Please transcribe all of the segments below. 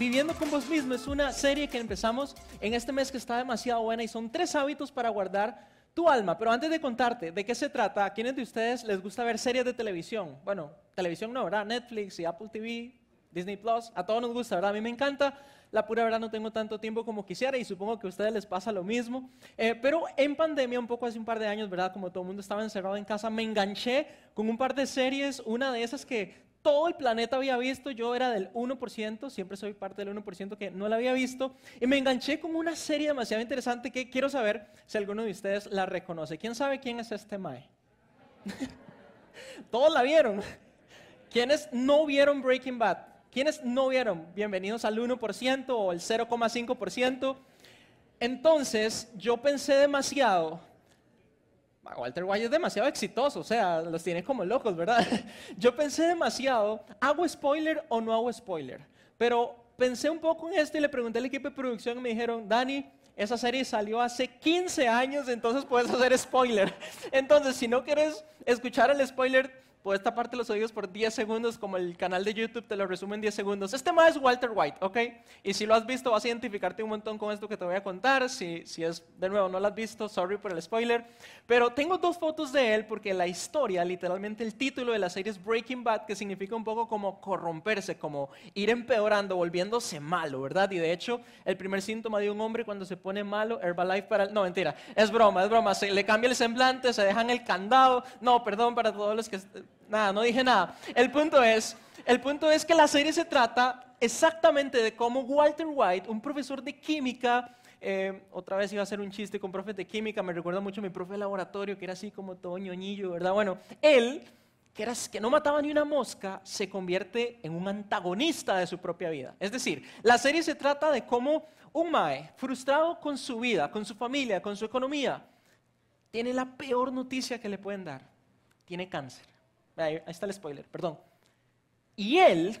Viviendo con vos mismo es una serie que empezamos en este mes que está demasiado buena y son tres hábitos para guardar tu alma. Pero antes de contarte de qué se trata, ¿a quiénes de ustedes les gusta ver series de televisión? Bueno, televisión no, ¿verdad? Netflix y Apple TV, Disney Plus, a todos nos gusta, ¿verdad? A mí me encanta. La pura verdad no tengo tanto tiempo como quisiera y supongo que a ustedes les pasa lo mismo. Eh, pero en pandemia, un poco hace un par de años, ¿verdad? Como todo el mundo estaba encerrado en casa, me enganché con un par de series. Una de esas que todo el planeta había visto, yo era del 1%, siempre soy parte del 1% que no la había visto, y me enganché con una serie demasiado interesante que quiero saber si alguno de ustedes la reconoce. ¿Quién sabe quién es este Mae? Todos la vieron. ¿Quiénes no vieron Breaking Bad? ¿Quiénes no vieron? Bienvenidos al 1% o el 0,5%. Entonces, yo pensé demasiado Walter White es demasiado exitoso, o sea, los tiene como locos, ¿verdad? Yo pensé demasiado, ¿hago spoiler o no hago spoiler? Pero pensé un poco en esto y le pregunté al equipo de producción y me dijeron, Dani, esa serie salió hace 15 años, entonces puedes hacer spoiler. Entonces, si no quieres escuchar el spoiler, puedes taparte los oídos por 10 segundos, como el canal de YouTube te lo resume en 10 segundos. Este más es Walter White, ¿ok? Y si lo has visto, vas a identificarte un montón con esto que te voy a contar. Si, si es, de nuevo, no lo has visto, sorry por el spoiler. Pero tengo dos fotos de él porque la historia, literalmente el título de la serie es Breaking Bad, que significa un poco como corromperse, como ir empeorando, volviéndose malo, ¿verdad? Y de hecho, el primer síntoma de un hombre cuando se pone malo, Herbalife para... No, mentira, es broma, es broma. Se le cambia el semblante, se dejan el candado. No, perdón para todos los que nada, no dije nada. El punto es, el punto es que la serie se trata exactamente de cómo Walter White, un profesor de química, eh, otra vez iba a hacer un chiste con profes de química, me recuerda mucho a mi profe de laboratorio, que era así como todo ñoñillo, ¿verdad? Bueno, él, que, era, que no mataba ni una mosca, se convierte en un antagonista de su propia vida. Es decir, la serie se trata de cómo un mae, frustrado con su vida, con su familia, con su economía, tiene la peor noticia que le pueden dar. Tiene cáncer. Ahí, está el spoiler, perdón. Y él,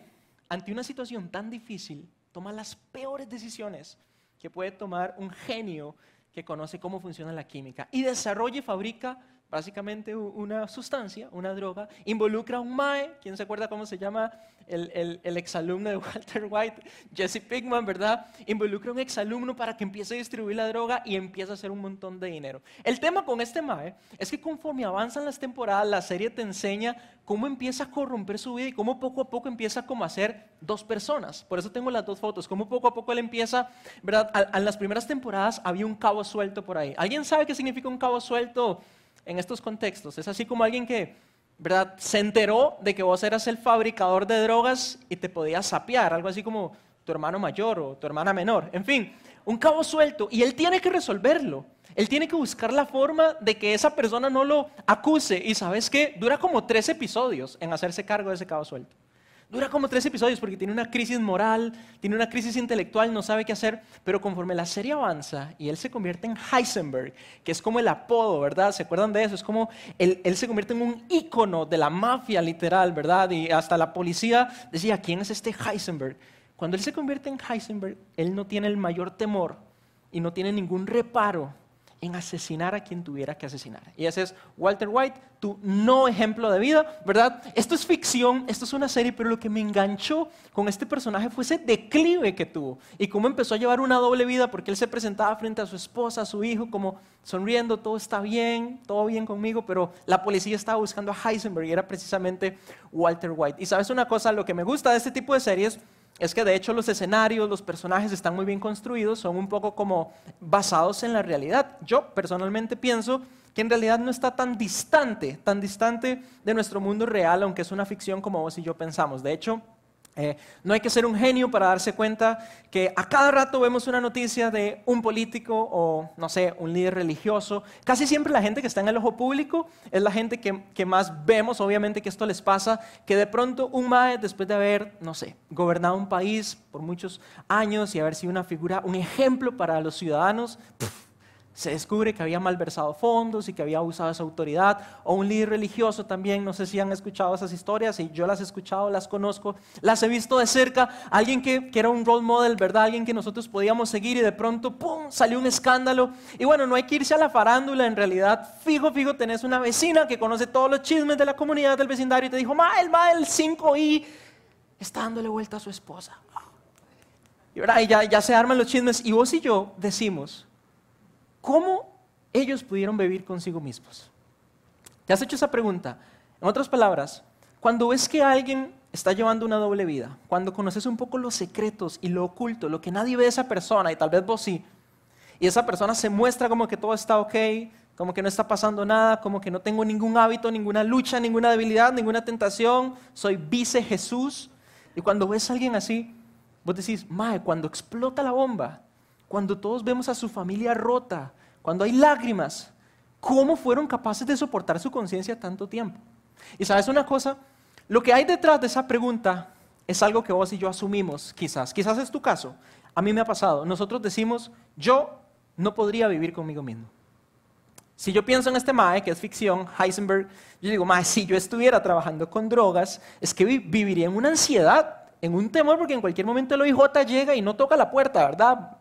ante una situación tan difícil, toma las peores decisiones que puede tomar un genio que conoce cómo funciona la química y desarrolla y fabrica básicamente una sustancia, una droga, involucra a un MAE, ¿quién se acuerda cómo se llama el, el, exalumno de Walter White, Jesse Pigman, ¿verdad? Involucra a un exalumno para que empiece a distribuir la droga y empiece a hacer un montón de dinero. El tema con este MAE es que conforme avanzan las temporadas, la serie te enseña cómo empieza a corromper su vida y cómo poco a poco empieza como a ser dos personas. Por eso tengo las dos fotos, cómo poco a poco él empieza, ¿verdad? En las primeras temporadas había un cabo suelto por ahí. ¿Alguien sabe qué significa un cabo suelto? En estos contextos. Es así como alguien que, ¿verdad? Se enteró de que vos eras el fabricador de drogas y te podías sapear, algo así como tu hermano mayor o tu hermana menor. En fin, un cabo suelto y él tiene que resolverlo. Él tiene que buscar la forma de que esa persona no lo acuse. Y sabes qué? Dura como tres episodios en hacerse cargo de ese cabo suelto. Dura como tres episodios porque tiene una crisis moral, tiene una crisis intelectual, no sabe qué hacer, pero conforme la serie avanza y él se convierte en Heisenberg, que es como el apodo, ¿verdad? ¿Se acuerdan de eso? Es como él, él se convierte en un ícono de la mafia literal, ¿verdad? Y hasta la policía decía, ¿quién es este Heisenberg? Cuando él se convierte en Heisenberg, él no tiene el mayor temor y no tiene ningún reparo en asesinar a quien tuviera que asesinar. Y ese es Walter White, tu no ejemplo de vida, ¿verdad? Esto es ficción, esto es una serie, pero lo que me enganchó con este personaje fue ese declive que tuvo y cómo empezó a llevar una doble vida porque él se presentaba frente a su esposa, a su hijo, como sonriendo, todo está bien, todo bien conmigo, pero la policía estaba buscando a Heisenberg y era precisamente Walter White. Y sabes una cosa, lo que me gusta de este tipo de series es que de hecho los escenarios, los personajes están muy bien construidos, son un poco como basados en la realidad. Yo personalmente pienso que en realidad no está tan distante, tan distante de nuestro mundo real, aunque es una ficción como vos y yo pensamos. De hecho, eh, no hay que ser un genio para darse cuenta que a cada rato vemos una noticia de un político o, no sé, un líder religioso. Casi siempre la gente que está en el ojo público es la gente que, que más vemos, obviamente que esto les pasa, que de pronto un MAE, después de haber, no sé, gobernado un país por muchos años y haber sido una figura, un ejemplo para los ciudadanos, se descubre que había malversado fondos y que había abusado de su autoridad, o un líder religioso también, no sé si han escuchado esas historias, y yo las he escuchado, las conozco, las he visto de cerca, alguien que, que, era un role model, ¿verdad? Alguien que nosotros podíamos seguir y de pronto, ¡pum!, salió un escándalo. Y bueno, no hay que irse a la farándula, en realidad, fijo, fijo, tenés una vecina que conoce todos los chismes de la comunidad del vecindario y te dijo, ma, el ma, el 5i está dándole vuelta a su esposa. Y ya, ya se arman los chismes y vos y yo decimos, ¿cómo ellos pudieron vivir consigo mismos? ¿Te has hecho esa pregunta? En otras palabras, cuando ves que alguien está llevando una doble vida, cuando conoces un poco los secretos y lo oculto, lo que nadie ve de esa persona, y tal vez vos sí, y esa persona se muestra como que todo está ok, como que no está pasando nada, como que no tengo ningún hábito, ninguna lucha, ninguna debilidad, ninguna tentación, soy vice Jesús. Y cuando ves a alguien así, vos decís, mae, cuando explota la bomba, cuando todos vemos a su familia rota, cuando hay lágrimas, ¿cómo fueron capaces de soportar su conciencia tanto tiempo? Y sabes una cosa, lo que hay detrás de esa pregunta es algo que vos y yo asumimos, quizás. Quizás es tu caso. A mí me ha pasado. Nosotros decimos, yo no podría vivir conmigo mismo. Si yo pienso en este Mae, que es ficción, Heisenberg, yo digo, Mae, si yo estuviera trabajando con drogas, es que viviría en una ansiedad, en un temor, porque en cualquier momento el OIJ llega y no toca la puerta, ¿verdad?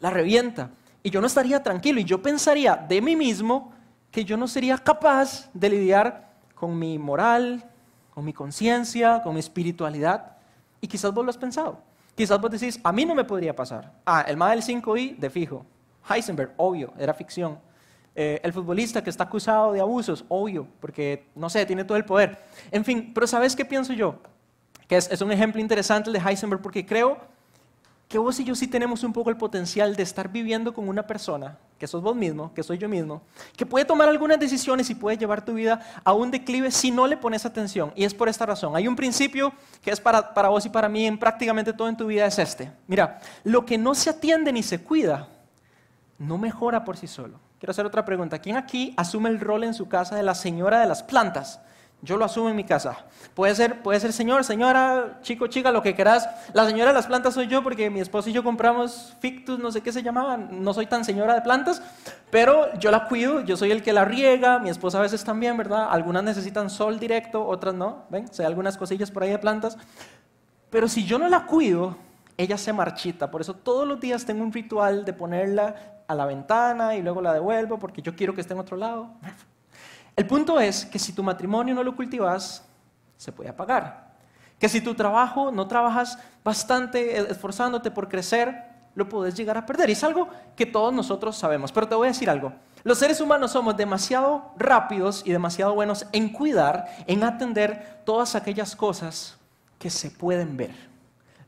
La revienta. Y yo no estaría tranquilo y yo pensaría de mí mismo que yo no sería capaz de lidiar con mi moral, con mi conciencia, con mi espiritualidad. Y quizás vos lo has pensado. Quizás vos decís, a mí no me podría pasar. Ah, el más del 5i, de fijo. Heisenberg, obvio, era ficción. Eh, el futbolista que está acusado de abusos, obvio, porque, no sé, tiene todo el poder. En fin, pero ¿sabes qué pienso yo? Que es, es un ejemplo interesante el de Heisenberg, porque creo que vos y yo sí tenemos un poco el potencial de estar viviendo con una persona, que sos vos mismo, que soy yo mismo, que puede tomar algunas decisiones y puede llevar tu vida a un declive si no le pones atención. Y es por esta razón. Hay un principio que es para, para vos y para mí en prácticamente todo en tu vida, es este. Mira, lo que no se atiende ni se cuida, no mejora por sí solo. Quiero hacer otra pregunta. ¿Quién aquí asume el rol en su casa de la señora de las plantas? Yo lo asumo en mi casa. Puede ser, puede ser señor, señora, chico, chica, lo que quieras. La señora de las plantas soy yo porque mi esposo y yo compramos fictus, no sé qué se llamaba. No soy tan señora de plantas, pero yo la cuido. Yo soy el que la riega. Mi esposa a veces también, ¿verdad? Algunas necesitan sol directo, otras no. ¿Ven? O algunas cosillas por ahí de plantas. Pero si yo no la cuido, ella se marchita. Por eso todos los días tengo un ritual de ponerla a la ventana y luego la devuelvo porque yo quiero que esté en otro lado. El punto es que si tu matrimonio no lo cultivas, se puede apagar. Que si tu trabajo no trabajas bastante esforzándote por crecer, lo puedes llegar a perder. Y es algo que todos nosotros sabemos. Pero te voy a decir algo. Los seres humanos somos demasiado rápidos y demasiado buenos en cuidar, en atender todas aquellas cosas que se pueden ver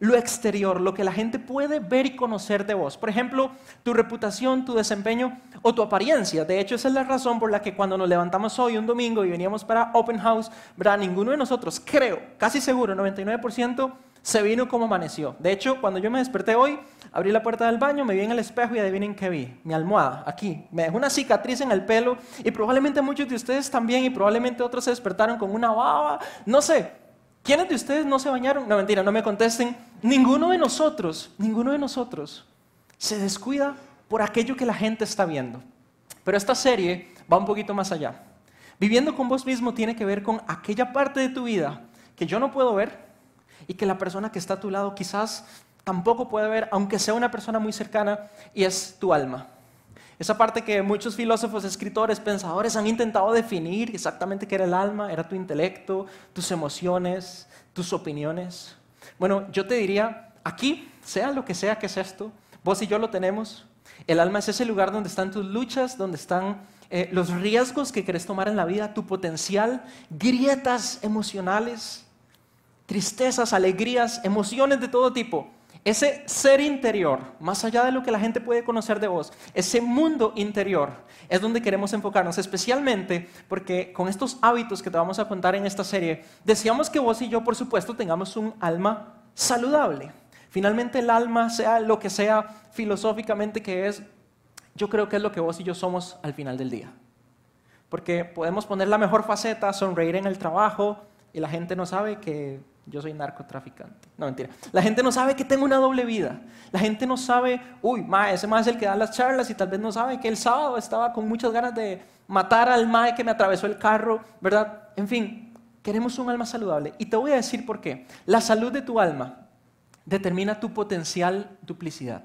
lo exterior, lo que la gente puede ver y conocer de vos. Por ejemplo, tu reputación, tu desempeño o tu apariencia. De hecho, esa es la razón por la que cuando nos levantamos hoy, un domingo, y veníamos para Open House, ¿verdad? ninguno de nosotros, creo, casi seguro, 99%, se vino como amaneció. De hecho, cuando yo me desperté hoy, abrí la puerta del baño, me vi en el espejo y adivinen qué vi. Mi almohada, aquí. Me dejó una cicatriz en el pelo y probablemente muchos de ustedes también y probablemente otros se despertaron con una baba. No sé, ¿Quiénes de ustedes no se bañaron? No, mentira, no me contesten. Ninguno de nosotros, ninguno de nosotros se descuida por aquello que la gente está viendo. Pero esta serie va un poquito más allá. Viviendo con vos mismo tiene que ver con aquella parte de tu vida que yo no puedo ver y que la persona que está a tu lado quizás tampoco puede ver, aunque sea una persona muy cercana, y es tu alma. Esa parte que muchos filósofos, escritores, pensadores han intentado definir exactamente qué era el alma, era tu intelecto, tus emociones, tus opiniones. Bueno, yo te diría, aquí, sea lo que sea que es esto, vos y yo lo tenemos. El alma es ese lugar donde están tus luchas, donde están eh, los riesgos que querés tomar en la vida, tu potencial, grietas emocionales, tristezas, alegrías, emociones de todo tipo. Ese ser interior, más allá de lo que la gente puede conocer de vos, ese mundo interior es donde queremos enfocarnos, especialmente porque con estos hábitos que te vamos a contar en esta serie, deseamos que vos y yo, por supuesto, tengamos un alma saludable. Finalmente el alma, sea lo que sea filosóficamente que es, yo creo que es lo que vos y yo somos al final del día. Porque podemos poner la mejor faceta, sonreír en el trabajo, y la gente no sabe que yo soy narcotraficante. No, mentira. La gente no sabe que tengo una doble vida. La gente no sabe, uy, ma, ese ma es el que da las charlas y tal vez no sabe que el sábado estaba con muchas ganas de matar al mae que me atravesó el carro, ¿verdad? En fin, queremos un alma saludable. Y te voy a decir por qué. La salud de tu alma determina tu potencial duplicidad.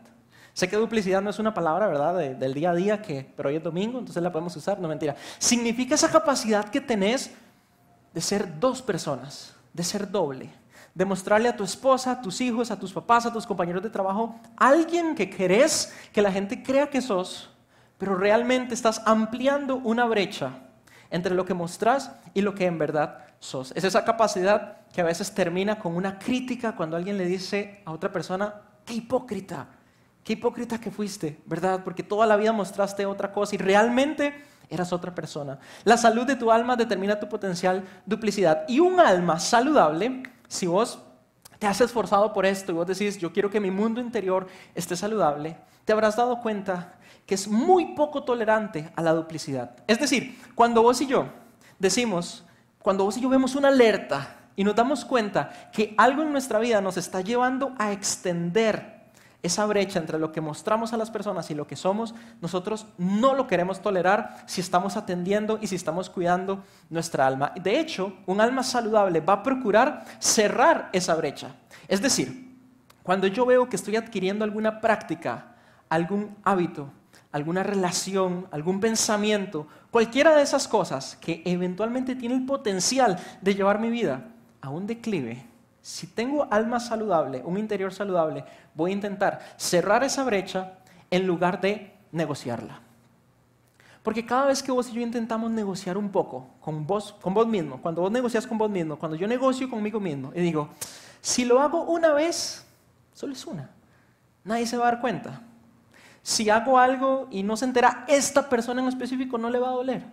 Sé que duplicidad no es una palabra, ¿verdad?, del día a día, que, pero hoy es domingo, entonces la podemos usar, no mentira. Significa esa capacidad que tenés de ser dos personas de ser doble, demostrarle a tu esposa, a tus hijos, a tus papás, a tus compañeros de trabajo, alguien que querés que la gente crea que sos, pero realmente estás ampliando una brecha entre lo que mostrás y lo que en verdad sos. Es esa capacidad que a veces termina con una crítica cuando alguien le dice a otra persona, qué hipócrita, qué hipócrita que fuiste, ¿verdad? Porque toda la vida mostraste otra cosa y realmente eras otra persona. La salud de tu alma determina tu potencial duplicidad. Y un alma saludable, si vos te has esforzado por esto y vos decís, yo quiero que mi mundo interior esté saludable, te habrás dado cuenta que es muy poco tolerante a la duplicidad. Es decir, cuando vos y yo decimos, cuando vos y yo vemos una alerta y nos damos cuenta que algo en nuestra vida nos está llevando a extender esa brecha entre lo que mostramos a las personas y lo que somos, nosotros no lo queremos tolerar si estamos atendiendo y si estamos cuidando nuestra alma. De hecho, un alma saludable va a procurar cerrar esa brecha. Es decir, cuando yo veo que estoy adquiriendo alguna práctica, algún hábito, alguna relación, algún pensamiento, cualquiera de esas cosas que eventualmente tiene el potencial de llevar mi vida a un declive, si tengo alma saludable, un interior saludable, voy a intentar cerrar esa brecha en lugar de negociarla. Porque cada vez que vos y yo intentamos negociar un poco con vos, con vos mismo, cuando vos negocias con vos mismo, cuando yo negocio conmigo mismo y digo, si lo hago una vez, solo es una, nadie se va a dar cuenta si hago algo y no se entera esta persona en específico, no le va a doler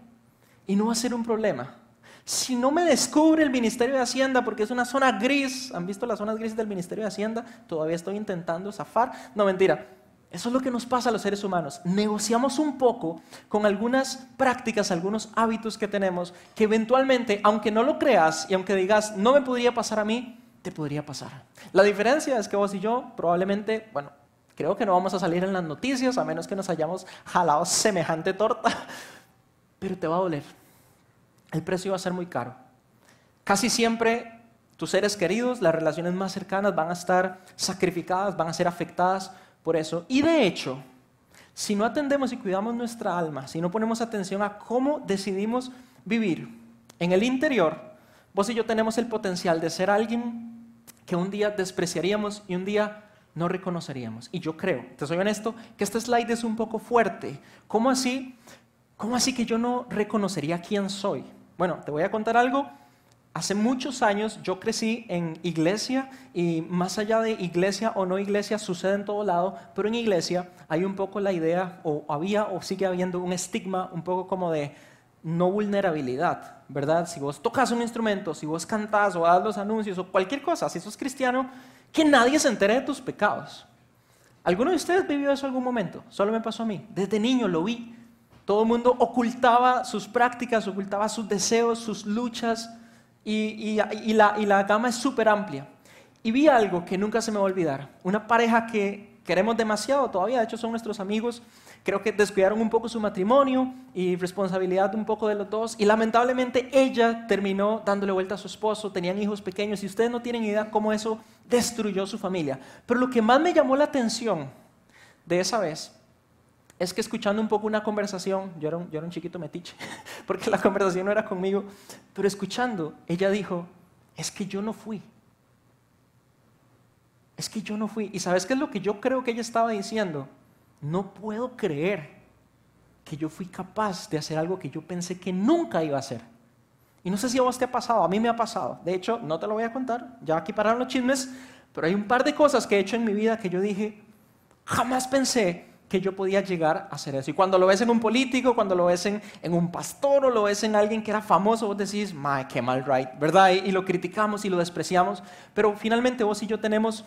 y no va a ser un problema. Si no me descubre el Ministerio de Hacienda porque es una zona gris, ¿han visto las zonas grises del Ministerio de Hacienda? Todavía estoy intentando zafar. No, mentira. Eso es lo que nos pasa a los seres humanos. Negociamos un poco con algunas prácticas, algunos hábitos que tenemos que eventualmente, aunque no lo creas y aunque digas, no me podría pasar a mí, te podría pasar. La diferencia es que vos y yo probablemente, bueno, Creo que no vamos a salir en las noticias a menos que nos hayamos jalado semejante torta, pero te va a doler. El precio va a ser muy caro. Casi siempre tus seres queridos, las relaciones más cercanas van a estar sacrificadas, van a ser afectadas por eso. Y de hecho, si no atendemos y cuidamos nuestra alma, si no ponemos atención a cómo decidimos vivir en el interior, vos y yo tenemos el potencial de ser alguien que un día despreciaríamos y un día no reconoceríamos. Y yo creo, te soy honesto, que este slide es un poco fuerte. ¿Cómo así? ¿Cómo así que yo no reconocería quién soy? Bueno, te voy a contar algo. Hace muchos años yo crecí en iglesia y más allá de iglesia o no iglesia sucede en todo lado, pero en iglesia hay un poco la idea, o había o sigue habiendo un estigma un poco como de no vulnerabilidad, ¿verdad? Si vos tocas un instrumento, si vos cantás o das los anuncios o cualquier cosa, si sos cristiano, que nadie se entere de tus pecados. ¿Alguno de ustedes vivió eso algún momento? Solo me pasó a mí. Desde niño lo vi. Todo el mundo ocultaba sus prácticas, ocultaba sus deseos, sus luchas, y, la, y la gama es súper amplia. Y vi algo que nunca se me va a olvidar. Una pareja que queremos demasiado todavía, de hecho son nuestros amigos, creo que descuidaron un poco su matrimonio y responsabilidad un poco de los dos. Y lamentablemente ella terminó dándole vuelta a su esposo, tenían hijos pequeños y ustedes no tienen idea cómo eso destruyó su familia. Pero lo que más me llamó la atención de esa vez es que escuchando un poco una conversación, yo era un, yo era un chiquito metiche, porque la conversación no era conmigo, pero escuchando, ella dijo, es que yo no fui. Es que yo no fui. ¿Y sabes qué es lo que yo creo que ella estaba diciendo? no puedo creer que yo fui capaz de hacer algo que yo pensé que nunca iba a hacer. Y no sé si a vos te ha pasado, a mí me ha pasado. De hecho, no te lo voy a contar, ya aquí pararon los chismes, pero hay un par de cosas que he hecho en mi vida que yo dije, jamás pensé que yo podía llegar a hacer eso. Y cuando lo ves en un político, cuando lo ves en, un pastor o lo ves en alguien que era famoso, vos decís, my, qué mal right, ¿verdad? y lo criticamos y lo despreciamos, pero finalmente vos y yo tenemos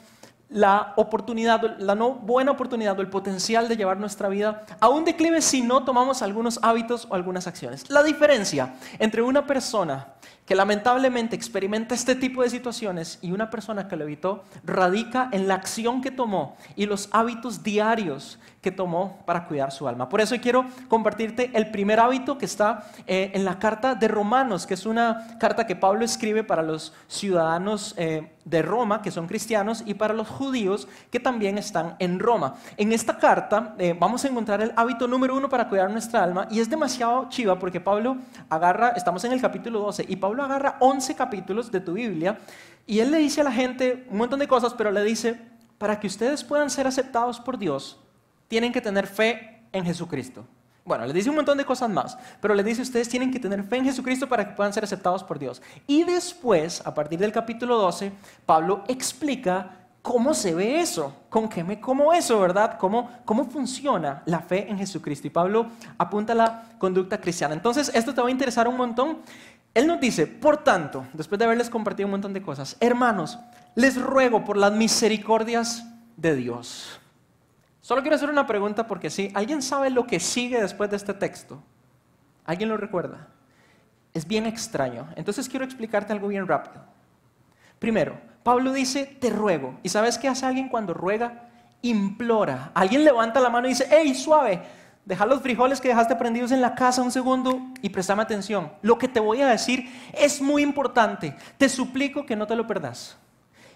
la oportunidad, la no buena oportunidad o el potencial de llevar nuestra vida a un declive si no tomamos algunos hábitos o algunas acciones. La diferencia entre una persona que lamentablemente experimenta este tipo de situaciones y una persona que lo evitó radica en la acción que tomó y los hábitos diarios que tomó para cuidar su alma. Por eso quiero compartirte el primer hábito que está eh, en la carta de Romanos, que es una carta que Pablo escribe para los ciudadanos eh, de Roma, que son cristianos, y para los judíos que también están en Roma. En esta carta eh, vamos a encontrar el hábito número uno para cuidar nuestra alma y es demasiado chiva porque Pablo agarra, estamos en el capítulo 12, y Pablo Pablo agarra 11 capítulos de tu Biblia y él le dice a la gente un montón de cosas, pero le dice, para que ustedes puedan ser aceptados por Dios, tienen que tener fe en Jesucristo. Bueno, les dice un montón de cosas más, pero les dice ustedes tienen que tener fe en Jesucristo para que puedan ser aceptados por Dios. Y después, a partir del capítulo 12, Pablo explica cómo se ve eso, con qué me como eso, ¿verdad? ¿Cómo, cómo funciona la fe en Jesucristo. Y Pablo apunta la conducta cristiana. Entonces, esto te va a interesar un montón. Él nos dice, por tanto, después de haberles compartido un montón de cosas, hermanos, les ruego por las misericordias de Dios Solo quiero hacer una pregunta porque sí, ¿alguien sabe lo que sigue después de este texto? ¿Alguien lo recuerda? Es bien extraño. Entonces quiero explicarte algo bien rápido. Primero, Pablo dice, te ruego. ¿Y sabes qué hace alguien cuando ruega? Implora. Alguien levanta la mano y dice, hey, suave, deja los frijoles que dejaste prendidos en la casa un segundo y préstame atención. Lo que te voy a decir es muy importante. Te suplico que no te lo perdas.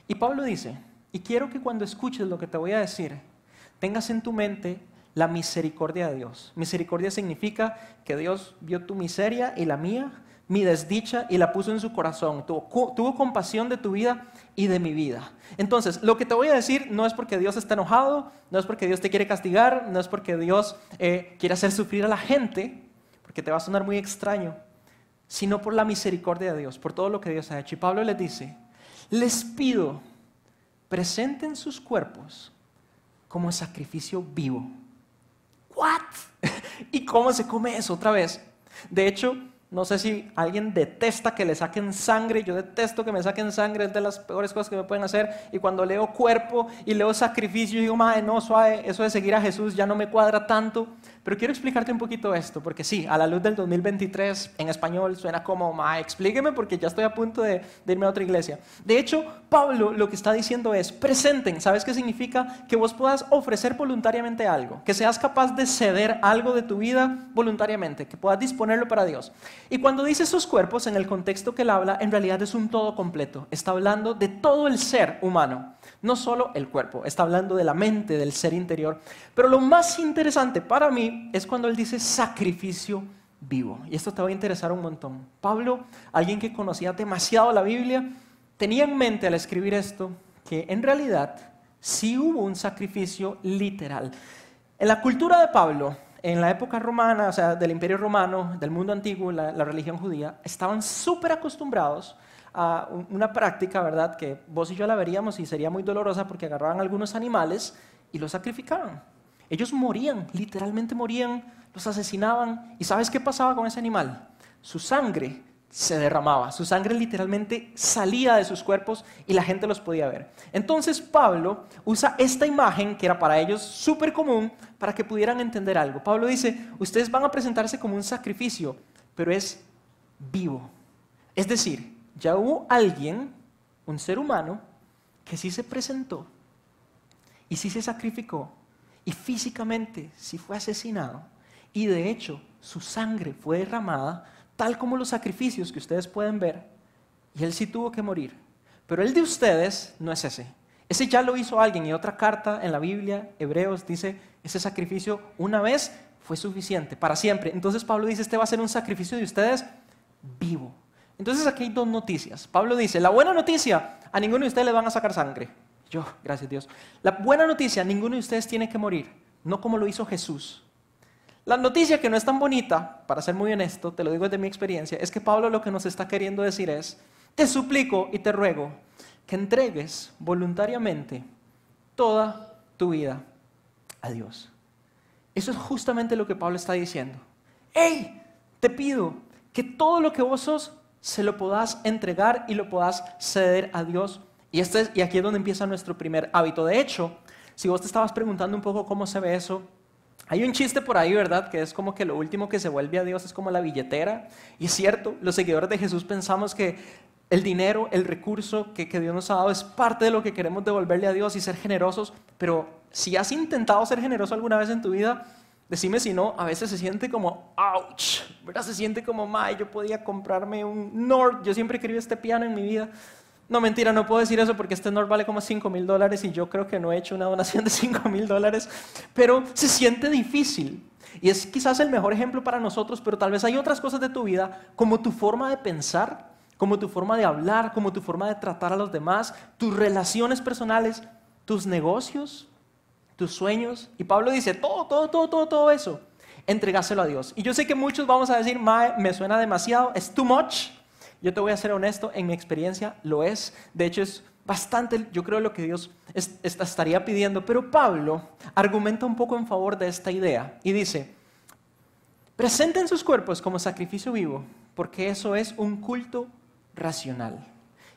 Y Pablo dice, y quiero que cuando escuches lo que te voy a decir, tengas en tu mente la misericordia de Dios. Misericordia significa que Dios vio tu miseria y la mía, mi desdicha y la puso en su corazón. Tuvo, compasión de tu vida y de mi vida. Entonces, lo que te voy a decir no es porque Dios está enojado, no es porque Dios te quiere castigar, no es porque Dios eh, quiere hacer sufrir a la gente, porque te va a sonar muy extraño, sino por la misericordia de Dios, por todo lo que Dios ha hecho. Y Pablo les dice, les pido, presenten sus cuerpos como sacrificio vivo. ¿What? ¿Y cómo se come eso otra vez? De hecho, no sé si alguien detesta que le saquen sangre. Yo detesto que me saquen sangre, es de las peores cosas que me pueden hacer. Y cuando leo cuerpo y leo sacrificio, digo, madre, no, suave, eso de seguir a Jesús ya no me cuadra tanto. Pero quiero explicarte un poquito esto, porque sí, a la luz del 2023 en español suena como, ma, explíqueme porque ya estoy a punto de, irme a otra iglesia. De hecho, Pablo lo que está diciendo es, presenten, ¿sabes qué significa? Que vos puedas ofrecer voluntariamente algo, que seas capaz de ceder algo de tu vida voluntariamente, que puedas disponerlo para Dios. Y cuando dice sus cuerpos, en el contexto que él habla, en realidad es un todo completo, está hablando de todo el ser humano. No solo el cuerpo, está hablando de la mente, del ser interior. Pero lo más interesante para mí es cuando él dice sacrificio vivo. Y esto te va a interesar un montón. Pablo, alguien que conocía demasiado la Biblia, tenía en mente al escribir esto que en realidad sí hubo un sacrificio literal. En la cultura de Pablo, en la época romana, o sea, del imperio romano, del mundo antiguo, la, la religión judía, estaban súper acostumbrados a una práctica, ¿verdad? Que vos y yo la veríamos y sería muy dolorosa porque agarraban algunos animales y los sacrificaban. Ellos morían, literalmente morían, los asesinaban. ¿Y sabes qué pasaba con ese animal? Su sangre se derramaba, su sangre literalmente salía de sus cuerpos y la gente los podía ver. Entonces Pablo usa esta imagen que era para ellos súper común para que pudieran entender algo. Pablo dice, ustedes van a presentarse como un sacrificio, pero es vivo. Es decir, ya hubo alguien, un ser humano, que sí se presentó y sí se sacrificó y físicamente sí fue asesinado y de hecho su sangre fue derramada tal como los sacrificios que ustedes pueden ver y él sí tuvo que morir. Pero el de ustedes no es ese. Ese ya lo hizo alguien y otra carta en la Biblia, Hebreos, dice, ese sacrificio una vez fue suficiente, para siempre. Entonces Pablo dice, este va a ser un sacrificio de ustedes vivo. Entonces aquí hay dos noticias. Pablo dice, la buena noticia, a ninguno de ustedes le van a sacar sangre. Yo, gracias a Dios. La buena noticia, ninguno de ustedes tiene que morir, no como lo hizo Jesús. La noticia que no es tan bonita, para ser muy honesto, te lo digo desde mi experiencia, es que Pablo lo que nos está queriendo decir es, te suplico y te ruego que entregues voluntariamente toda tu vida a Dios. Eso es justamente lo que Pablo está diciendo. ¡Hey! Te pido que todo lo que vos sos se lo podás entregar y lo podás ceder a Dios. Y, este y aquí es donde empieza nuestro primer hábito. De hecho, si vos te estabas preguntando un poco cómo se ve eso, hay un chiste por ahí, ¿verdad? Que es como que lo último que se vuelve a Dios es como la billetera. Y es cierto, los seguidores de Jesús pensamos que el dinero, el recurso que, que Dios nos ha dado es parte de lo que queremos devolverle a Dios y ser generosos. Pero si has intentado ser generoso alguna vez en tu vida, Decime si no, a veces se siente como, ouch, ¿verdad? Se siente como, ma, yo podía comprarme un Nord, yo siempre querido este piano en mi vida. No, mentira, no puedo decir eso porque este Nord vale como 5 mil dólares y yo creo que no he hecho una donación de 5 mil dólares, pero se siente difícil. Y es quizás el mejor ejemplo para nosotros, pero tal vez hay otras cosas de tu vida, como tu forma de pensar, como tu forma de hablar, como tu forma de tratar a los demás, tus relaciones personales, tus negocios, tus sueños. Y Pablo dice, todo, todo, todo, todo, todo eso, entregáselo a Dios. Y yo sé que muchos vamos a decir, me suena demasiado, es too much. Yo te voy a ser honesto, en mi experiencia lo es. De hecho, es bastante, yo creo, lo que Dios estaría pidiendo. Pero Pablo argumenta un poco en favor de esta idea y dice, presenten sus cuerpos como sacrificio vivo, porque eso es un culto racional.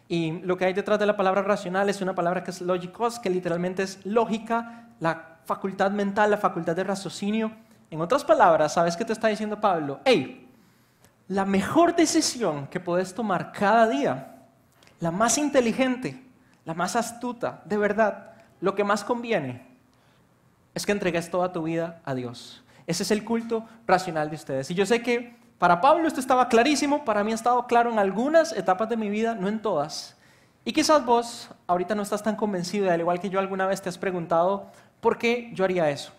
Y lo que hay detrás de la palabra racional es una palabra que es logikos, que literalmente es lógica, la facultad mental, la facultad de raciocinio. En otras palabras, ¿sabes qué te está diciendo Pablo? Hey, la mejor decisión que puedes tomar cada día, la más inteligente, la más astuta, de verdad, lo que más conviene, es que entregues toda tu vida a Dios. Ese es el culto racional de ustedes. Y yo sé que para Pablo esto estaba clarísimo, para mí ha estado claro en algunas etapas de mi vida, no en todas. Y quizás vos ahorita no estás tan convencido, al igual que yo alguna vez te has preguntado, ¿por qué yo haría eso?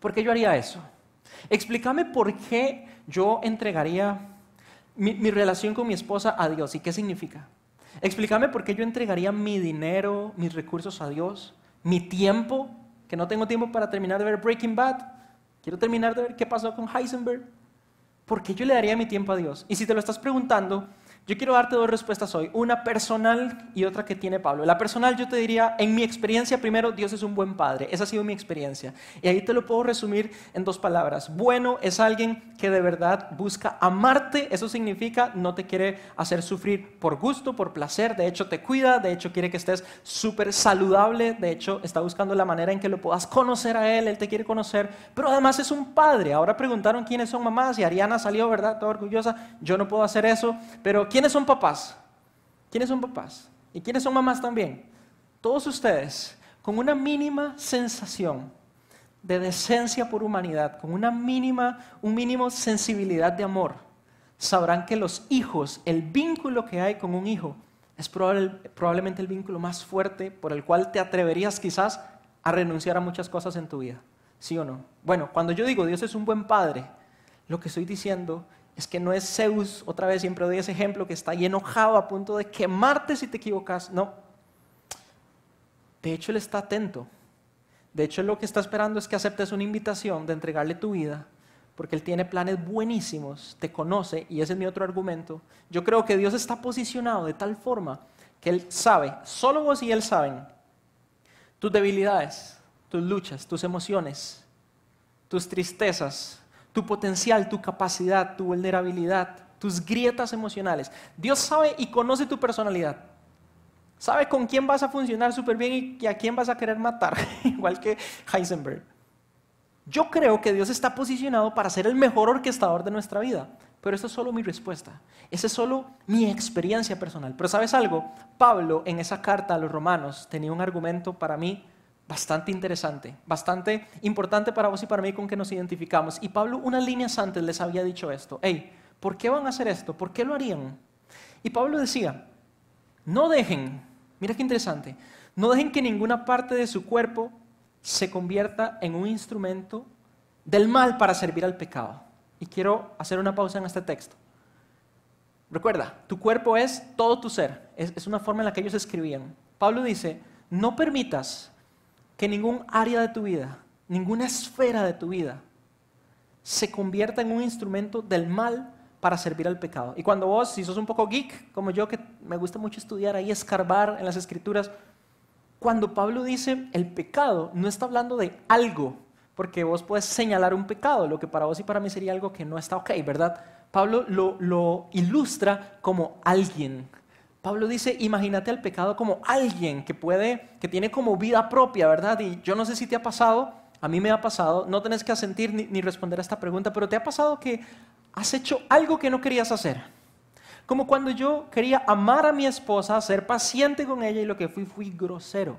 ¿Por qué yo haría eso? Explícame por qué yo entregaría mi, relación con mi esposa a Dios y qué significa. Explícame por qué yo entregaría mi dinero, mis recursos a Dios, mi tiempo, que no tengo tiempo para terminar de ver Breaking Bad. Quiero terminar de ver qué pasó con Heisenberg. ¿por qué yo le daría mi tiempo a Dios? Y si te lo estás preguntando, yo quiero darte dos respuestas hoy, una personal y otra que tiene Pablo. La personal yo te diría, en mi experiencia primero, Dios es un buen padre. Esa ha sido mi experiencia. Y ahí te lo puedo resumir en dos palabras. Bueno es alguien que de verdad busca amarte. Eso significa no te quiere hacer sufrir por gusto, por placer. De hecho, te cuida. De hecho, quiere que estés súper saludable. De hecho, está buscando la manera en que lo puedas conocer a Él. Él te quiere conocer. Pero además es un padre. Ahora preguntaron quiénes son mamás y Ariana salió, ¿verdad? Toda orgullosa. Yo no puedo hacer eso. Pero ¿Quiénes son papás? ¿Quiénes son papás? ¿Y quiénes son mamás también? Todos ustedes, con una mínima sensación de decencia por humanidad, con una mínima, un mínimo sensibilidad de amor, sabrán que los hijos, el vínculo que hay con un hijo, es probablemente el vínculo más fuerte por el cual te atreverías quizás a renunciar a muchas cosas en tu vida. ¿Sí o no? Bueno, cuando yo digo Dios es un buen padre, lo que estoy diciendo es que no es Zeus, otra vez siempre doy ese ejemplo, que está ahí enojado a punto de quemarte si te equivocas. No. De hecho, Él está atento. De hecho, lo que está esperando es que aceptes una invitación de entregarle tu vida, porque Él tiene planes buenísimos, te conoce, y ese es mi otro argumento. Yo creo que Dios está posicionado de tal forma que Él sabe, solo vos y Él saben, tus debilidades, tus luchas, tus emociones, tus tristezas, tu potencial, tu capacidad, tu vulnerabilidad, tus grietas emocionales. Dios sabe y conoce tu personalidad. Sabe con quién vas a funcionar súper bien y a quién vas a querer matar, igual que Heisenberg. Yo creo que Dios está posicionado para ser el mejor orquestador de nuestra vida, pero esa es solo mi respuesta. Esa es solo mi experiencia personal. Pero sabes algo, Pablo en esa carta a los romanos tenía un argumento para mí bastante interesante, bastante importante para vos y para mí con que nos identificamos. Y Pablo unas líneas antes les había dicho esto, hey, ¿por qué van a hacer esto? ¿Por qué lo harían? Y Pablo decía, no dejen, mira qué interesante, no dejen que ninguna parte de su cuerpo se convierta en un instrumento del mal para servir al pecado. Y quiero hacer una pausa en este texto. Recuerda, tu cuerpo es todo tu ser. Es, es una forma en la que ellos escribían. Pablo dice, no permitas que ningún área de tu vida, ninguna esfera de tu vida se convierta en un instrumento del mal para servir al pecado. Y cuando vos, si sos un poco geek, como yo, que me gusta mucho estudiar ahí, escarbar en las escrituras, cuando Pablo dice el pecado, no está hablando de algo, porque vos puedes señalar un pecado, lo que para vos y para mí sería algo que no está ok, ¿verdad? Pablo lo, lo ilustra como alguien, Pablo dice, imagínate al pecado como alguien que puede, que tiene como vida propia, ¿verdad? Y yo no sé si te ha pasado, a mí me ha pasado, no tenés que asentir ni, responder a esta pregunta, pero te ha pasado que has hecho algo que no querías hacer. Como cuando yo quería amar a mi esposa, ser paciente con ella y lo que fui fui grosero.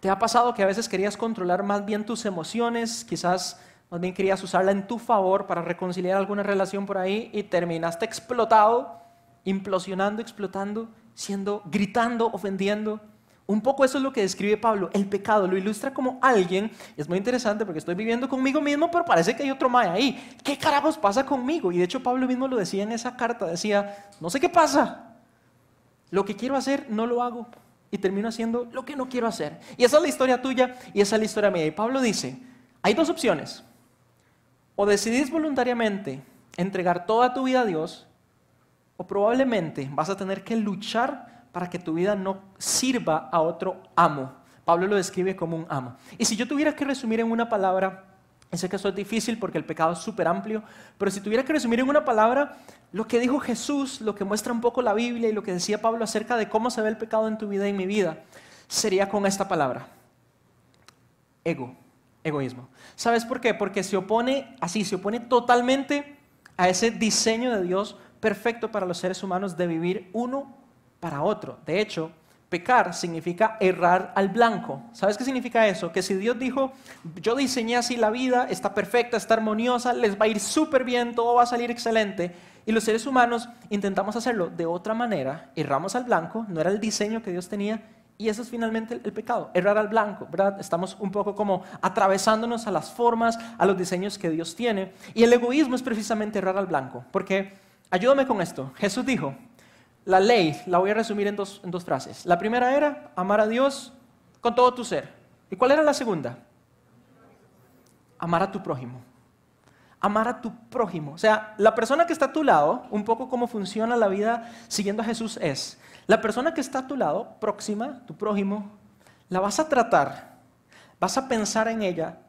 ¿Te ha pasado que a veces querías controlar más bien tus emociones, quizás más bien querías usarla en tu favor para reconciliar alguna relación por ahí y terminaste explotado implosionando, explotando, siendo, gritando, ofendiendo. Un poco eso es lo que describe Pablo, el pecado, lo ilustra como alguien, es muy interesante porque estoy viviendo conmigo mismo, pero parece que hay otro mae ahí. ¿Qué carajos pasa conmigo? Y de hecho Pablo mismo lo decía en esa carta, decía, no sé qué pasa, lo que quiero hacer no lo hago y termino haciendo lo que no quiero hacer. Y esa es la historia tuya y esa es la historia mía. Y Pablo dice, hay dos opciones, o decidís voluntariamente entregar toda tu vida a Dios, o probablemente vas a tener que luchar para que tu vida no sirva a otro amo. Pablo lo describe como un amo. Y si yo tuviera que resumir en una palabra, sé que eso es difícil porque el pecado es súper amplio, pero si tuviera que resumir en una palabra lo que dijo Jesús, lo que muestra un poco la Biblia y lo que decía Pablo acerca de cómo se ve el pecado en tu vida y en mi vida, sería con esta palabra. Ego, egoísmo. ¿Sabes por qué? Porque se opone así, se opone totalmente a ese diseño de Dios perfecto para los seres humanos de vivir uno para otro. De hecho, pecar significa errar al blanco. ¿Sabes qué significa eso? Que si Dios dijo, yo diseñé así la vida, está perfecta, está armoniosa, les va a ir súper bien, todo va a salir excelente, y los seres humanos intentamos hacerlo de otra manera, erramos al blanco, no era el diseño que Dios tenía, y eso es finalmente el pecado, errar al blanco, ¿verdad? Estamos un poco como atravesándonos a las formas, a los diseños que Dios tiene, y el egoísmo es precisamente errar al blanco, porque, ayúdame con esto, Jesús dijo, la ley la voy a resumir en dos, en dos frases. La primera era amar a Dios con todo tu ser. ¿Y cuál era la segunda? Amar a tu prójimo. Amar a tu prójimo. O sea, la persona que está a tu lado, un poco cómo funciona la vida siguiendo a Jesús es, la persona que está a tu lado, próxima, tu prójimo, la vas a tratar, vas a pensar en ella,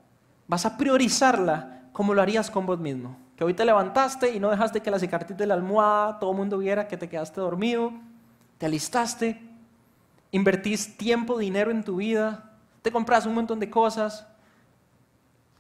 vas a priorizarla como lo harías con vos mismo. Que hoy te levantaste y no dejaste que la cicatriz de la almohada todo el mundo viera que te quedaste dormido, te alistaste, invertís tiempo, dinero en tu vida, te compras un montón de cosas.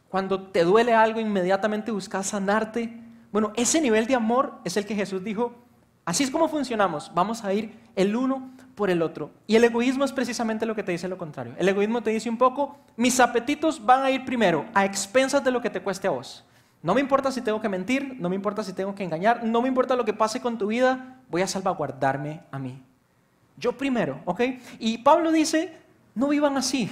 Cuando te duele algo, inmediatamente buscas sanarte. Bueno, ese nivel de amor es el que Jesús dijo, así es como funcionamos, vamos a ir el uno por el otro. Y el egoísmo es precisamente lo que te dice lo contrario. El egoísmo te dice un poco, mis apetitos van a ir primero, a expensas de lo que te cueste a vos. No me importa si tengo que mentir, no me importa si tengo que engañar, no me importa lo que pase con tu vida, voy a salvaguardarme a mí. Yo primero, ¿ok? Y Pablo dice, no vivan así,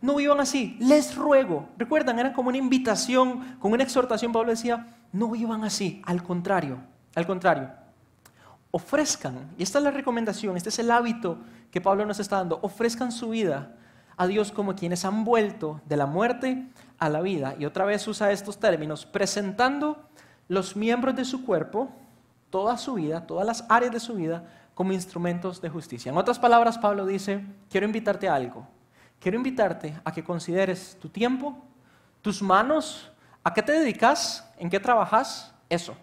no vivan así, les ruego. Recuerdan, era como una invitación, como una exhortación, Pablo decía, no vivan así, al contrario, al contrario. Ofrezcan, y esta es la recomendación, este es el hábito que Pablo nos está dando, ofrezcan su vida a Dios como quienes han vuelto de la muerte a la vida. Y otra vez usa estos términos, presentando los miembros de su cuerpo, toda su vida, todas las áreas de su vida, como instrumentos de justicia. En otras palabras, Pablo dice, quiero invitarte a algo. Quiero invitarte a que consideres tu tiempo, tus manos, a qué te dedicas, en qué trabajas, eso.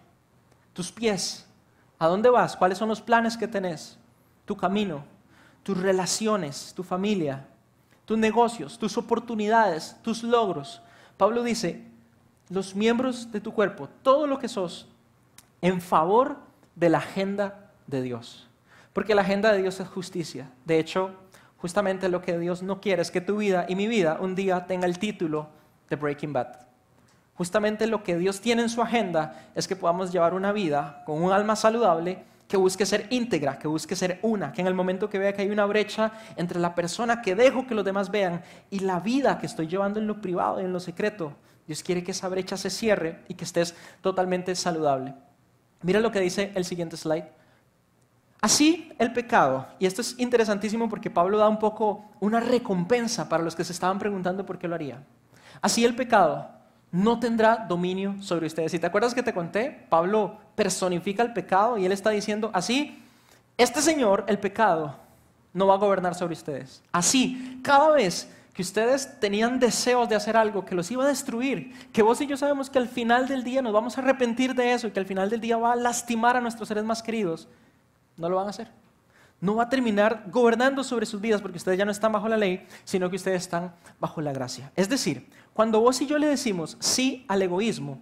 Tus pies, a dónde vas, cuáles son los planes que tenés, tu camino, tus relaciones, tu familia, tus negocios, tus oportunidades, tus logros. Pablo dice, los miembros de tu cuerpo, todo lo que sos, en favor de la agenda de Dios. Porque la agenda de Dios es justicia. De hecho, justamente lo que Dios no quiere es que tu vida y mi vida un día tenga el título de Breaking Bad. Justamente lo que Dios tiene en su agenda es que podamos llevar una vida con un alma saludable que busque ser íntegra, que busque ser una, que en el momento que vea que hay una brecha entre la persona que dejo que los demás vean y la vida que estoy llevando en lo privado y en lo secreto, Dios quiere que esa brecha se cierre y que estés totalmente saludable. Mira lo que dice el siguiente slide. Así el pecado, y esto es interesantísimo porque Pablo da un poco una recompensa para los que se estaban preguntando por qué lo haría. Así el pecado no tendrá dominio sobre ustedes. Si te acuerdas que te conté, Pablo personifica el pecado y él está diciendo así, este Señor, el pecado, no va a gobernar sobre ustedes. Así, cada vez que ustedes tenían deseos de hacer algo que los iba a destruir, que vos y yo sabemos que al final del día nos vamos a arrepentir de eso y que al final del día va a lastimar a nuestros seres más queridos, no lo van a hacer. No va a terminar gobernando sobre sus vidas porque ustedes ya no están bajo la ley, sino que ustedes están bajo la gracia. Es decir, cuando vos y yo le decimos sí al egoísmo,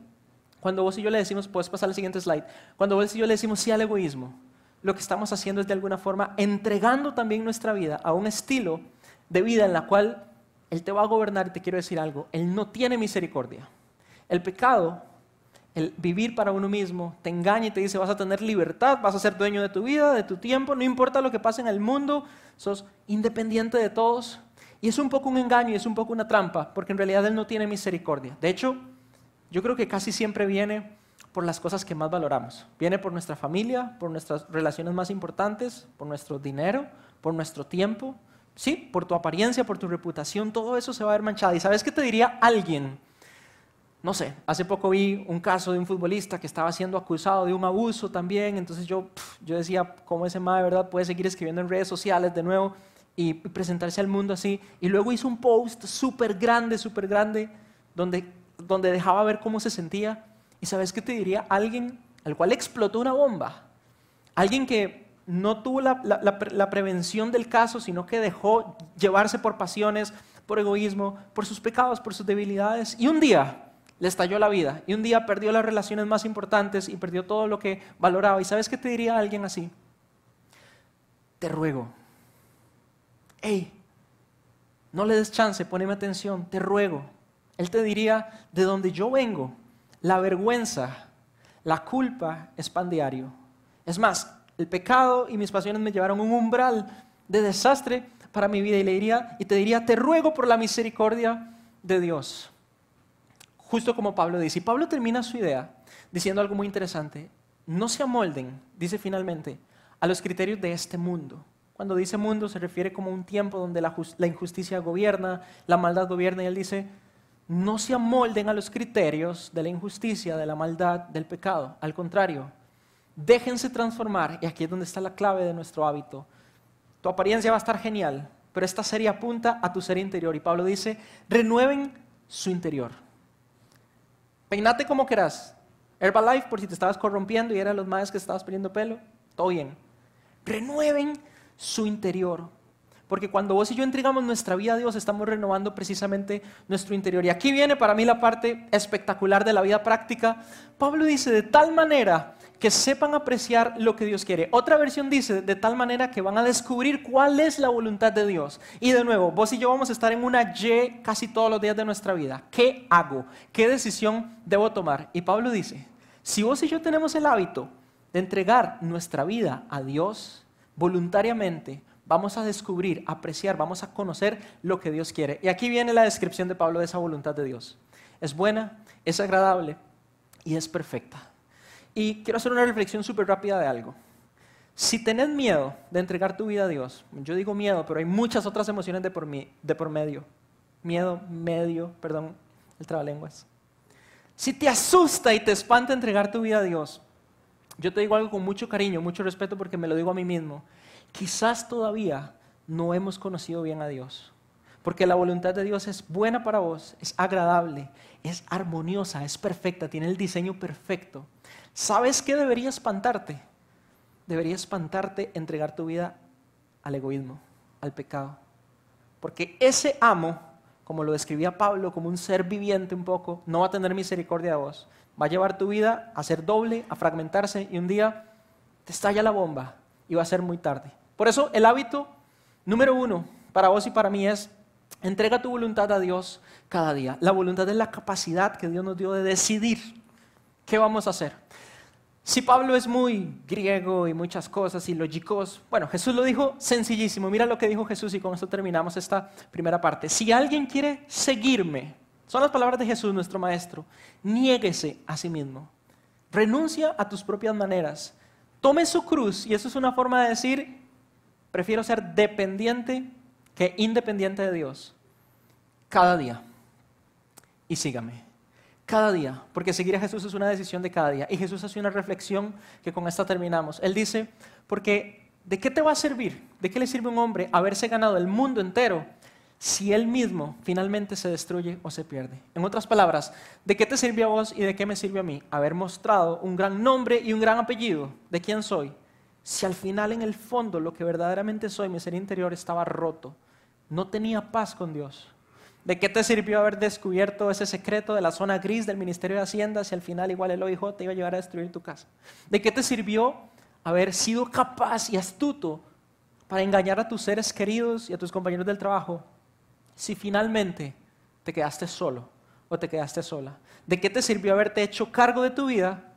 cuando vos y yo le decimos, puedes pasar al siguiente slide, cuando vos y yo le decimos sí al egoísmo, lo que estamos haciendo es de alguna forma entregando también nuestra vida a un estilo de vida en la cual Él te va a gobernar y te quiero decir algo, Él no tiene misericordia. El pecado el vivir para uno mismo, te engaña y te dice vas a tener libertad, vas a ser dueño de tu vida, de tu tiempo, no importa lo que pase en el mundo, sos independiente de todos. Y es un poco un engaño y es un poco una trampa, porque en realidad Él no tiene misericordia. De hecho, yo creo que casi siempre viene por las cosas que más valoramos. Viene por nuestra familia, por nuestras relaciones más importantes, por nuestro dinero, por nuestro tiempo, sí, por tu apariencia, por tu reputación, todo eso se va a ver manchado. ¿Y sabes qué te diría alguien? No sé, hace poco vi un caso de un futbolista que estaba siendo acusado de un abuso también, entonces yo, yo decía, ¿cómo ese ma de verdad puede seguir escribiendo en redes sociales de nuevo y presentarse al mundo así? Y luego hizo un post súper grande, súper grande, donde, donde dejaba ver cómo se sentía. ¿Y sabes qué te diría? Alguien al cual explotó una bomba. Alguien que no tuvo la, prevención del caso, sino que dejó llevarse por pasiones, por egoísmo, por sus pecados, por sus debilidades. Y un día le estalló la vida. Y un día perdió las relaciones más importantes y perdió todo lo que valoraba. ¿Y sabes qué te diría alguien así? Te ruego. Hey, no le des chance, poneme atención, te ruego. Él te diría, de donde yo vengo, la vergüenza, la culpa es pan diario. Es más, el pecado y mis pasiones me llevaron un umbral de desastre para mi vida y le diría y te diría, te ruego por la misericordia de Dios. Justo como Pablo dice. Y Pablo termina su idea diciendo algo muy interesante. No se amolden, dice finalmente, a los criterios de este mundo. Cuando dice mundo se refiere como un tiempo donde la injusticia gobierna, la maldad gobierna y él dice, no se amolden a los criterios de la injusticia, de la maldad, del pecado. Al contrario, Déjense transformar, y aquí es donde está la clave de nuestro hábito. Tu apariencia va a estar genial, pero esta serie apunta a tu ser interior. Y Pablo dice, renueven su interior. Peinate como quieras. Herbalife, por si te estabas corrompiendo y eran los más que estabas perdiendo pelo, todo bien. Renueven su interior. Porque cuando vos y yo entregamos nuestra vida a Dios, estamos renovando precisamente nuestro interior. Y aquí viene para mí la parte espectacular de la vida práctica. Pablo dice, de tal manera que sepan apreciar lo que Dios quiere. Otra versión dice, de tal manera que van a descubrir cuál es la voluntad de Dios. Y de nuevo, vos y yo vamos a estar en una Y casi todos los días de nuestra vida. ¿Qué hago? ¿Qué decisión debo tomar? Y Pablo dice, si vos y yo tenemos el hábito de entregar nuestra vida a Dios voluntariamente, vamos a descubrir, apreciar, vamos a conocer lo que Dios quiere. Y aquí viene la descripción de Pablo de esa voluntad de Dios. Es buena, es agradable y es perfecta. Y quiero hacer una reflexión súper rápida de algo. Si tenés miedo de entregar tu vida a Dios, yo digo miedo, pero hay muchas otras emociones de por, de por medio. Miedo, medio, perdón, el trabalenguas. Si te asusta y te espanta entregar tu vida a Dios, yo te digo algo con mucho cariño, mucho respeto porque me lo digo a mí mismo. Quizás todavía no hemos conocido bien a Dios. Porque la voluntad de Dios es buena para vos, es agradable, es armoniosa, es perfecta, tiene el diseño perfecto. ¿Sabes qué debería espantarte? Debería espantarte entregar tu vida al egoísmo, al pecado. Porque ese amo, como lo describía Pablo, como un ser viviente un poco, no va a tener misericordia de vos. Va a llevar tu vida a ser doble, a fragmentarse y un día te estalla la bomba y va a ser muy tarde. Por eso el hábito número uno para vos y para mí es entrega tu voluntad a Dios cada día. La voluntad es la capacidad que Dios nos dio de decidir qué vamos a hacer. Si Pablo es muy griego y muchas cosas y lógicos, bueno, Jesús lo dijo sencillísimo. Mira lo que dijo Jesús y con esto terminamos esta primera parte. Si alguien quiere seguirme, son las palabras de Jesús, nuestro Maestro, niéguese a sí mismo. Renuncia a tus propias maneras. Tome su cruz, y eso es una forma de decir, prefiero ser dependiente que independiente de Dios, cada día. Y sígame cada día, porque seguir a Jesús es una decisión de cada día. Y Jesús hace una reflexión que con esta terminamos. Él dice, porque ¿de qué te va a servir? ¿De qué le sirve un hombre haberse ganado el mundo entero si él mismo finalmente se destruye o se pierde? En otras palabras, ¿de qué te sirve a vos y de qué me sirve a mí haber mostrado un gran nombre y un gran apellido de quién soy? Si al final en el fondo lo que verdaderamente soy, mi ser interior estaba roto, no tenía paz con Dios ¿De qué te sirvió haber descubierto ese secreto de la zona gris del Ministerio de Hacienda si al final igual el OIJ te iba a llevar a destruir tu casa? ¿De qué te sirvió haber sido capaz y astuto para engañar a tus seres queridos y a tus compañeros del trabajo si finalmente te quedaste solo o te quedaste sola? ¿De qué te sirvió haberte hecho cargo de tu vida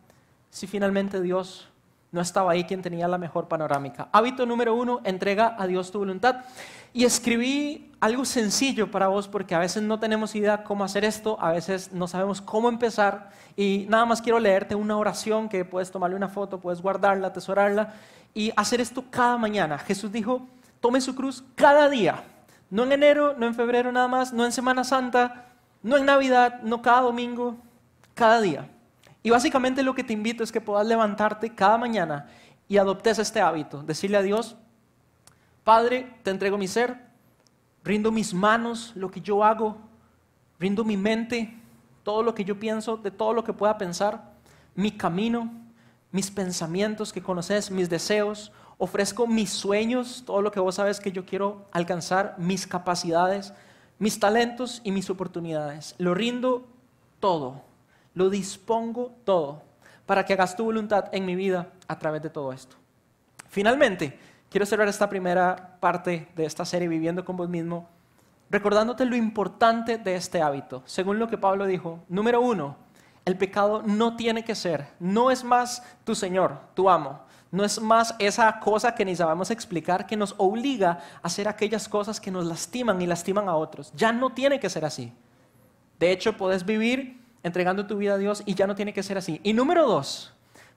si finalmente Dios no estaba ahí quien tenía la mejor panorámica? Hábito número uno, entrega a Dios tu voluntad. Y escribí algo sencillo para vos porque a veces no tenemos idea cómo hacer esto, a veces no sabemos cómo empezar y nada más quiero leerte una oración que puedes tomarle una foto, puedes guardarla, atesorarla y hacer esto cada mañana. Jesús dijo, tome su cruz cada día, no en enero, no en febrero nada más, no en Semana Santa, no en Navidad, no cada domingo, cada día. Y básicamente lo que te invito es que puedas levantarte cada mañana y adoptes este hábito, decirle a Dios, Padre, te entrego mi ser, rindo mis manos, lo que yo hago, rindo mi mente, todo lo que yo pienso, de todo lo que pueda pensar, mi camino, mis pensamientos que conoces, mis deseos, ofrezco mis sueños, todo lo que vos sabes que yo quiero alcanzar, mis capacidades, mis talentos y mis oportunidades. Lo rindo todo, lo dispongo todo para que hagas tu voluntad en mi vida a través de todo esto. Finalmente, quiero cerrar esta primera parte de esta serie viviendo con vos mismo, recordándote lo importante de este hábito. Según lo que Pablo dijo, número uno, el pecado no tiene que ser, no es más tu Señor, tu amo, no es más esa cosa que ni sabemos explicar que nos obliga a hacer aquellas cosas que nos lastiman y lastiman a otros. Ya no tiene que ser así. De hecho, puedes vivir entregando tu vida a Dios y ya no tiene que ser así. Y número dos,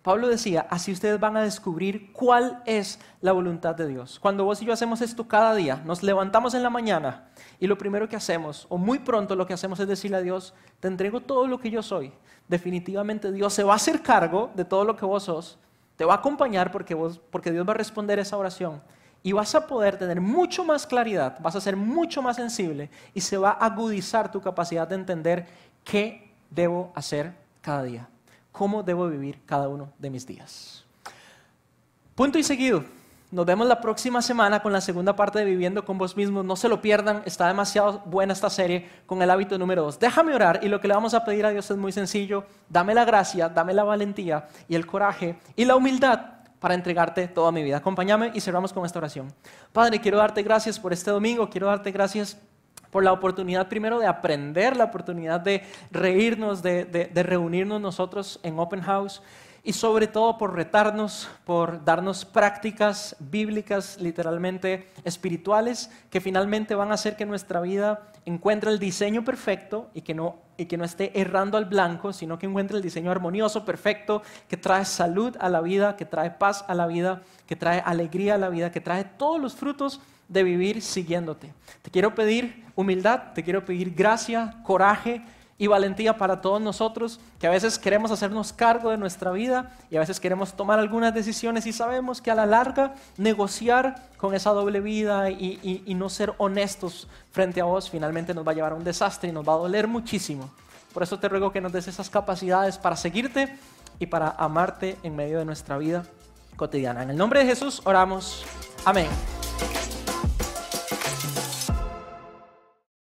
Pablo decía, así ustedes van a descubrir cuál es la voluntad de Dios. Cuando vos y yo hacemos esto cada día, nos levantamos en la mañana y lo primero que hacemos, o muy pronto lo que hacemos es decirle a Dios, te entrego todo lo que yo soy. Definitivamente Dios se va a hacer cargo de todo lo que vos sos, te va a acompañar porque, vos, porque Dios va a responder esa oración y vas a poder tener mucho más claridad, vas a ser mucho más sensible y se va a agudizar tu capacidad de entender qué debo hacer cada día cómo debo vivir cada uno de mis días. Punto y seguido. Nos vemos la próxima semana con la segunda parte de Viviendo con vos mismos. No se lo pierdan, está demasiado buena esta serie con el hábito número dos. Déjame orar y lo que le vamos a pedir a Dios es muy sencillo. Dame la gracia, dame la valentía y el coraje y la humildad para entregarte toda mi vida. Acompáñame y cerramos con esta oración. Padre, quiero darte gracias por este domingo, quiero darte gracias por la oportunidad primero de aprender, la oportunidad de reírnos, de, reunirnos nosotros en Open House y sobre todo por retarnos, por darnos prácticas bíblicas, literalmente espirituales, que finalmente van a hacer que nuestra vida encuentre el diseño perfecto y que no, y que no esté errando al blanco, sino que encuentre el diseño armonioso, perfecto, que trae salud a la vida, que trae paz a la vida, que trae alegría a la vida, que trae todos los frutos de vivir siguiéndote. Te quiero pedir humildad, te quiero pedir gracia, coraje y valentía para todos nosotros que a veces queremos hacernos cargo de nuestra vida y a veces queremos tomar algunas decisiones y sabemos que a la larga negociar con esa doble vida y, no ser honestos frente a vos finalmente nos va a llevar a un desastre y nos va a doler muchísimo. Por eso te ruego que nos des esas capacidades para seguirte y para amarte en medio de nuestra vida cotidiana. En el nombre de Jesús oramos. Amén.